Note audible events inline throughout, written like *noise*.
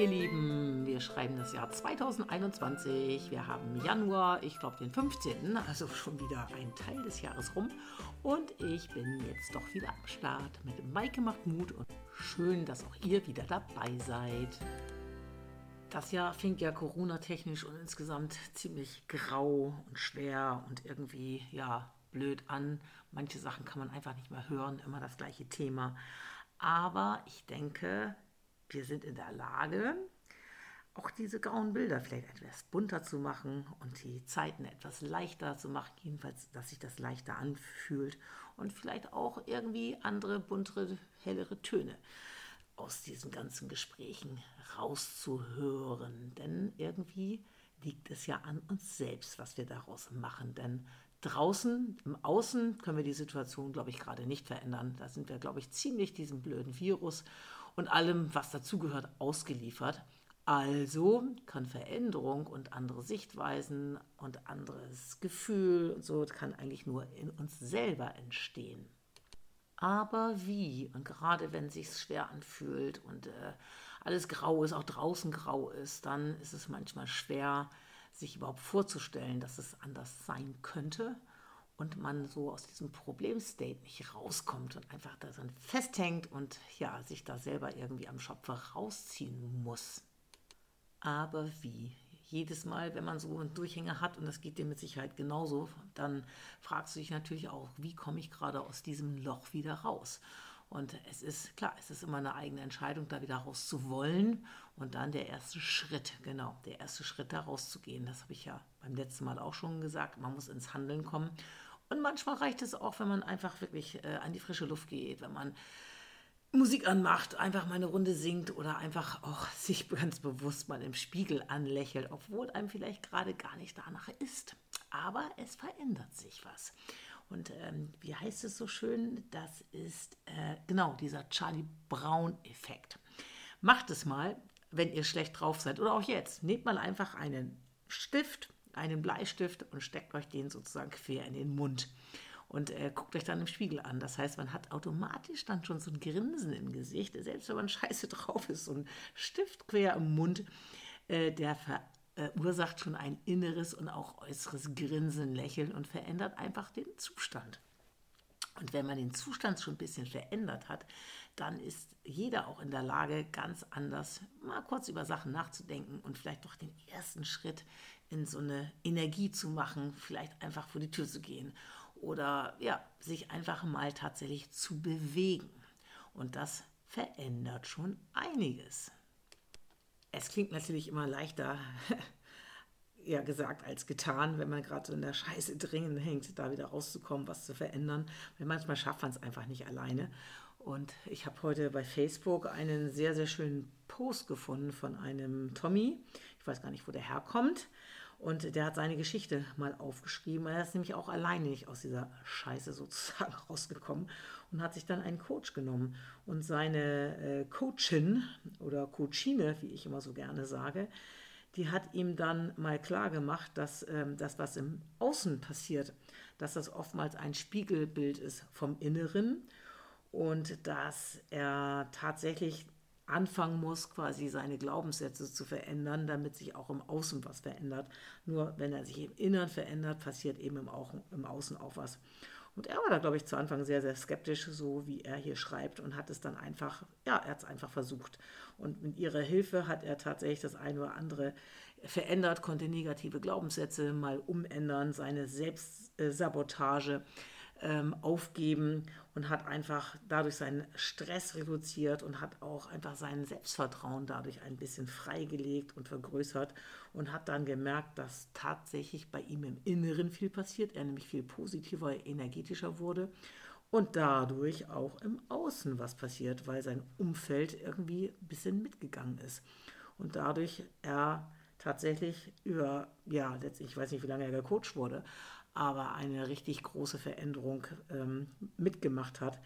ihr Lieben, wir schreiben das Jahr 2021. Wir haben Januar, ich glaube den 15., also schon wieder ein Teil des Jahres rum. Und ich bin jetzt doch wieder am Start mit Maike macht Mut und schön, dass auch ihr wieder dabei seid. Das Jahr fing ja Corona-technisch und insgesamt ziemlich grau und schwer und irgendwie, ja, blöd an. Manche Sachen kann man einfach nicht mehr hören, immer das gleiche Thema. Aber ich denke, wir sind in der Lage, auch diese grauen Bilder vielleicht etwas bunter zu machen und die Zeiten etwas leichter zu machen, jedenfalls, dass sich das leichter anfühlt und vielleicht auch irgendwie andere, buntere, hellere Töne aus diesen ganzen Gesprächen rauszuhören. Denn irgendwie liegt es ja an uns selbst, was wir daraus machen. Denn draußen, im Außen können wir die Situation, glaube ich, gerade nicht verändern. Da sind wir, glaube ich, ziemlich diesem blöden Virus und allem, was dazugehört, ausgeliefert. Also kann Veränderung und andere Sichtweisen und anderes Gefühl und so kann eigentlich nur in uns selber entstehen. Aber wie? Und gerade wenn es sich schwer anfühlt und äh, alles grau ist, auch draußen grau ist, dann ist es manchmal schwer, sich überhaupt vorzustellen, dass es anders sein könnte und man so aus diesem Problemstate nicht rauskommt und einfach da dann festhängt und ja, sich da selber irgendwie am Schopfer rausziehen muss. Aber wie? Jedes Mal, wenn man so einen Durchhänger hat, und das geht dir mit Sicherheit genauso, dann fragst du dich natürlich auch, wie komme ich gerade aus diesem Loch wieder raus? Und es ist klar, es ist immer eine eigene Entscheidung, da wieder raus zu wollen. Und dann der erste Schritt, genau, der erste Schritt da rauszugehen. Das habe ich ja beim letzten Mal auch schon gesagt. Man muss ins Handeln kommen. Und manchmal reicht es auch, wenn man einfach wirklich äh, an die frische Luft geht, wenn man Musik anmacht, einfach mal eine Runde singt oder einfach auch *laughs* sich ganz bewusst mal im Spiegel anlächelt, obwohl einem vielleicht gerade gar nicht danach ist. Aber es verändert sich was. Und ähm, wie heißt es so schön? Das ist äh, genau dieser Charlie Brown-Effekt. Macht es mal, wenn ihr schlecht drauf seid oder auch jetzt. Nehmt mal einfach einen Stift, einen Bleistift und steckt euch den sozusagen quer in den Mund und äh, guckt euch dann im Spiegel an. Das heißt, man hat automatisch dann schon so ein Grinsen im Gesicht, selbst wenn man *laughs* scheiße drauf ist, so ein Stift quer im Mund, äh, der verursacht schon ein inneres und auch äußeres Grinsen, Lächeln und verändert einfach den Zustand. Und wenn man den Zustand schon ein bisschen verändert hat, dann ist jeder auch in der Lage, ganz anders mal kurz über Sachen nachzudenken und vielleicht doch den ersten Schritt in so eine Energie zu machen, vielleicht einfach vor die Tür zu gehen oder ja, sich einfach mal tatsächlich zu bewegen. Und das verändert schon einiges. Es klingt natürlich immer leichter *laughs* ja gesagt als getan, wenn man gerade so in der Scheiße dringend hängt, da wieder rauszukommen, was zu verändern. Weil manchmal schafft man es einfach nicht alleine. Und ich habe heute bei Facebook einen sehr, sehr schönen Post gefunden von einem Tommy. Ich weiß gar nicht, wo der herkommt. Und der hat seine Geschichte mal aufgeschrieben. Er ist nämlich auch alleine nicht aus dieser Scheiße sozusagen *laughs* rausgekommen und hat sich dann einen Coach genommen. Und seine äh, Coachin oder Coachine, wie ich immer so gerne sage, die hat ihm dann mal klar gemacht, dass ähm, das, was im Außen passiert, dass das oftmals ein Spiegelbild ist vom Inneren und dass er tatsächlich anfangen muss, quasi seine Glaubenssätze zu verändern, damit sich auch im Außen was verändert. Nur wenn er sich im Inneren verändert, passiert eben im, im Außen auch was. Und er war da, glaube ich, zu Anfang sehr, sehr skeptisch, so wie er hier schreibt und hat es dann einfach, ja, er hat es einfach versucht. Und mit ihrer Hilfe hat er tatsächlich das eine oder andere verändert, konnte negative Glaubenssätze mal umändern, seine Selbstsabotage ähm, aufgeben und hat einfach dadurch seinen Stress reduziert und hat auch einfach sein Selbstvertrauen dadurch ein bisschen freigelegt und vergrößert und hat dann gemerkt, dass tatsächlich bei ihm im Inneren viel passiert, er nämlich viel positiver, energetischer wurde und dadurch auch im Außen was passiert, weil sein Umfeld irgendwie ein bisschen mitgegangen ist. Und dadurch er tatsächlich über, ja, letztlich, ich weiß nicht, wie lange er gecoacht wurde, aber eine richtig große Veränderung ähm, mitgemacht hat,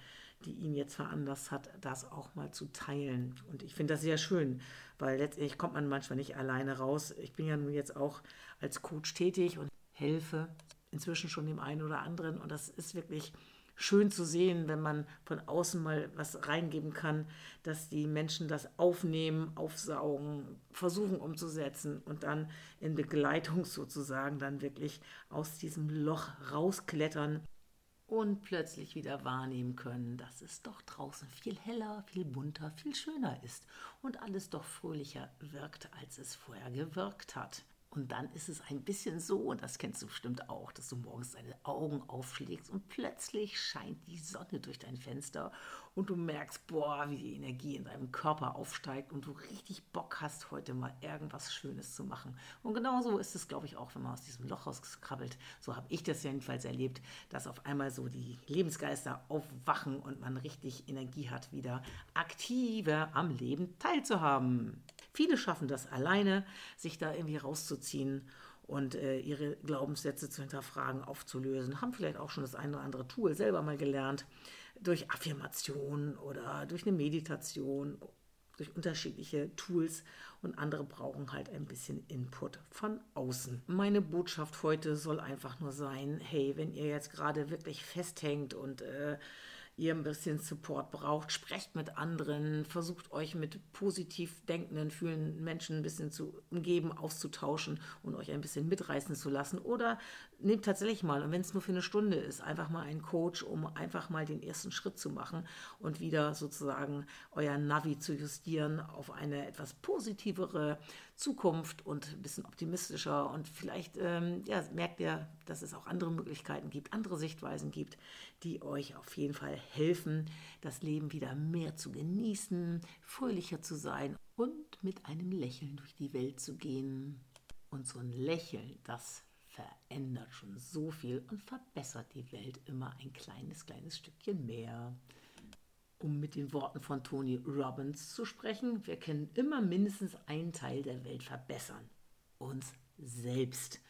die ihn jetzt veranlasst hat, das auch mal zu teilen. Und ich finde das sehr schön, weil letztendlich kommt man manchmal nicht alleine raus. Ich bin ja nun jetzt auch als Coach tätig und helfe inzwischen schon dem einen oder anderen. Und das ist wirklich schön zu sehen, wenn man von außen mal was reingeben kann, dass die Menschen das aufnehmen, aufsaugen, versuchen umzusetzen und dann in Begleitung sozusagen dann wirklich aus diesem Loch rausklettern und plötzlich wieder wahrnehmen können, dass es doch draußen viel heller, viel bunter, viel schöner ist und alles doch fröhlicher wirkt, als es vorher gewirkt hat. Und dann ist es ein bisschen so, und das kennst du bestimmt auch, dass du morgens deine Augen aufschlägst und plötzlich scheint die Sonne durch dein Fenster und du merkst, boah, wie die Energie in deinem Körper aufsteigt und du richtig Bock hast, heute mal irgendwas Schönes zu machen. Und genauso ist es, glaube ich, auch, wenn man aus diesem Loch rauskrabbelt. So habe ich das jedenfalls erlebt, dass auf einmal so die Lebensgeister aufwachen und man richtig Energie hat, wieder aktiver am Leben teilzuhaben. Viele schaffen das alleine, sich da irgendwie rauszuziehen und äh, ihre Glaubenssätze zu hinterfragen, aufzulösen. Haben vielleicht auch schon das eine oder andere Tool selber mal gelernt, durch Affirmation oder durch eine Meditation, durch unterschiedliche Tools und andere brauchen halt ein bisschen Input von außen. Meine Botschaft heute soll einfach nur sein, hey, wenn ihr jetzt gerade wirklich festhängt und äh, ihr ein bisschen Support braucht, sprecht mit anderen, versucht euch mit positiv denkenden, fühlenden Menschen ein bisschen zu umgeben, auszutauschen und euch ein bisschen mitreißen zu lassen. Oder nehmt tatsächlich mal, und wenn es nur für eine Stunde ist, einfach mal einen Coach, um einfach mal den ersten Schritt zu machen und wieder sozusagen euer Navi zu justieren auf eine etwas positivere Zukunft und ein bisschen optimistischer. Und vielleicht ähm, ja, merkt ihr, dass es auch andere Möglichkeiten gibt, andere Sichtweisen gibt, die euch auf jeden Fall helfen, das Leben wieder mehr zu genießen, fröhlicher zu sein und mit einem Lächeln durch die Welt zu gehen. Und so ein Lächeln, das verändert schon so viel und verbessert die Welt immer ein kleines, kleines Stückchen mehr. Um mit den Worten von Tony Robbins zu sprechen, wir können immer mindestens einen Teil der Welt verbessern. Uns selbst.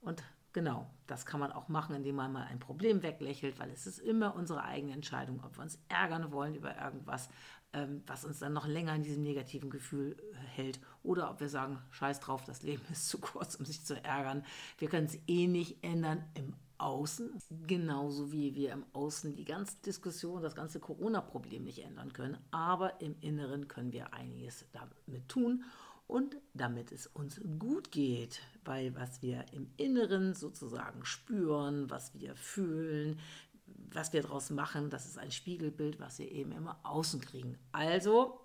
Und Genau, das kann man auch machen, indem man mal ein Problem weglächelt, weil es ist immer unsere eigene Entscheidung, ob wir uns ärgern wollen über irgendwas, ähm, was uns dann noch länger in diesem negativen Gefühl äh, hält, oder ob wir sagen, scheiß drauf, das Leben ist zu kurz, um sich zu ärgern. Wir können es eh nicht ändern im Außen, genauso wie wir im Außen die ganze Diskussion, das ganze Corona-Problem nicht ändern können, aber im Inneren können wir einiges damit tun und damit es uns gut geht, weil was wir im Inneren sozusagen spüren, was wir fühlen, was wir daraus machen, das ist ein Spiegelbild, was wir eben immer außen kriegen. Also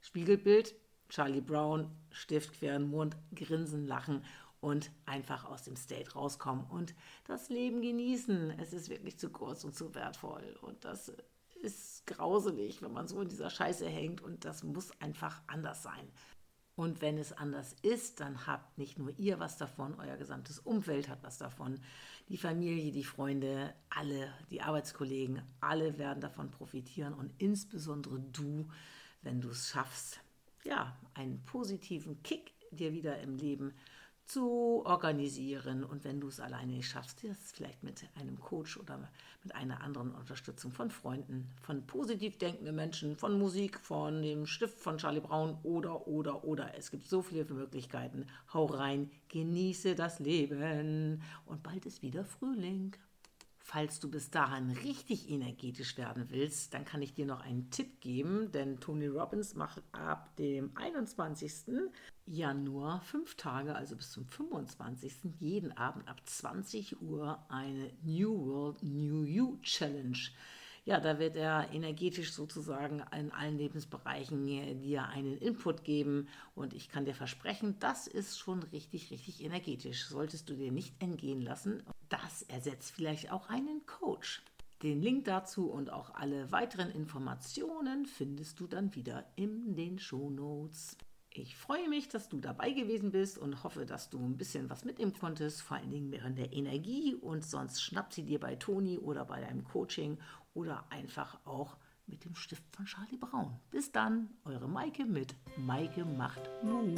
Spiegelbild, Charlie Brown, Stift quer in Mund, grinsen, lachen und einfach aus dem State rauskommen und das Leben genießen. Es ist wirklich zu kurz und zu wertvoll und das ist grauselig, wenn man so in dieser Scheiße hängt und das muss einfach anders sein. Und wenn es anders ist, dann habt nicht nur ihr was davon, euer gesamtes Umfeld hat was davon. Die Familie, die Freunde, alle, die Arbeitskollegen, alle werden davon profitieren und insbesondere du, wenn du es schaffst, ja, einen positiven Kick dir wieder im Leben zu organisieren. Und wenn du es alleine nicht schaffst, das vielleicht mit einem Coach oder mit einer anderen Unterstützung von Freunden, von positiv denkenden Menschen, von Musik, von dem Stift von Charlie Brown oder, oder, oder. Es gibt so viele Möglichkeiten. Hau rein, genieße das Leben und bald ist wieder Frühling. Falls du bis dahin richtig energetisch werden willst, dann kann ich dir noch einen Tipp geben, denn Tony Robbins macht ab dem 21. Januar fünf Tage, also bis zum 25. jeden Abend ab 20 Uhr eine New World New You Challenge. Ja, da wird er energetisch sozusagen in allen Lebensbereichen dir einen Input geben und ich kann dir versprechen, das ist schon richtig, richtig energetisch. Solltest du dir nicht entgehen lassen. Das ersetzt vielleicht auch einen Coach. Den Link dazu und auch alle weiteren Informationen findest du dann wieder in den Shownotes. Ich freue mich, dass du dabei gewesen bist und hoffe, dass du ein bisschen was mitnehmen konntest, vor allen Dingen während der Energie und sonst schnapp sie dir bei Toni oder bei deinem Coaching oder einfach auch mit dem Stift von Charlie Braun. Bis dann, eure Maike mit Maike macht Mut.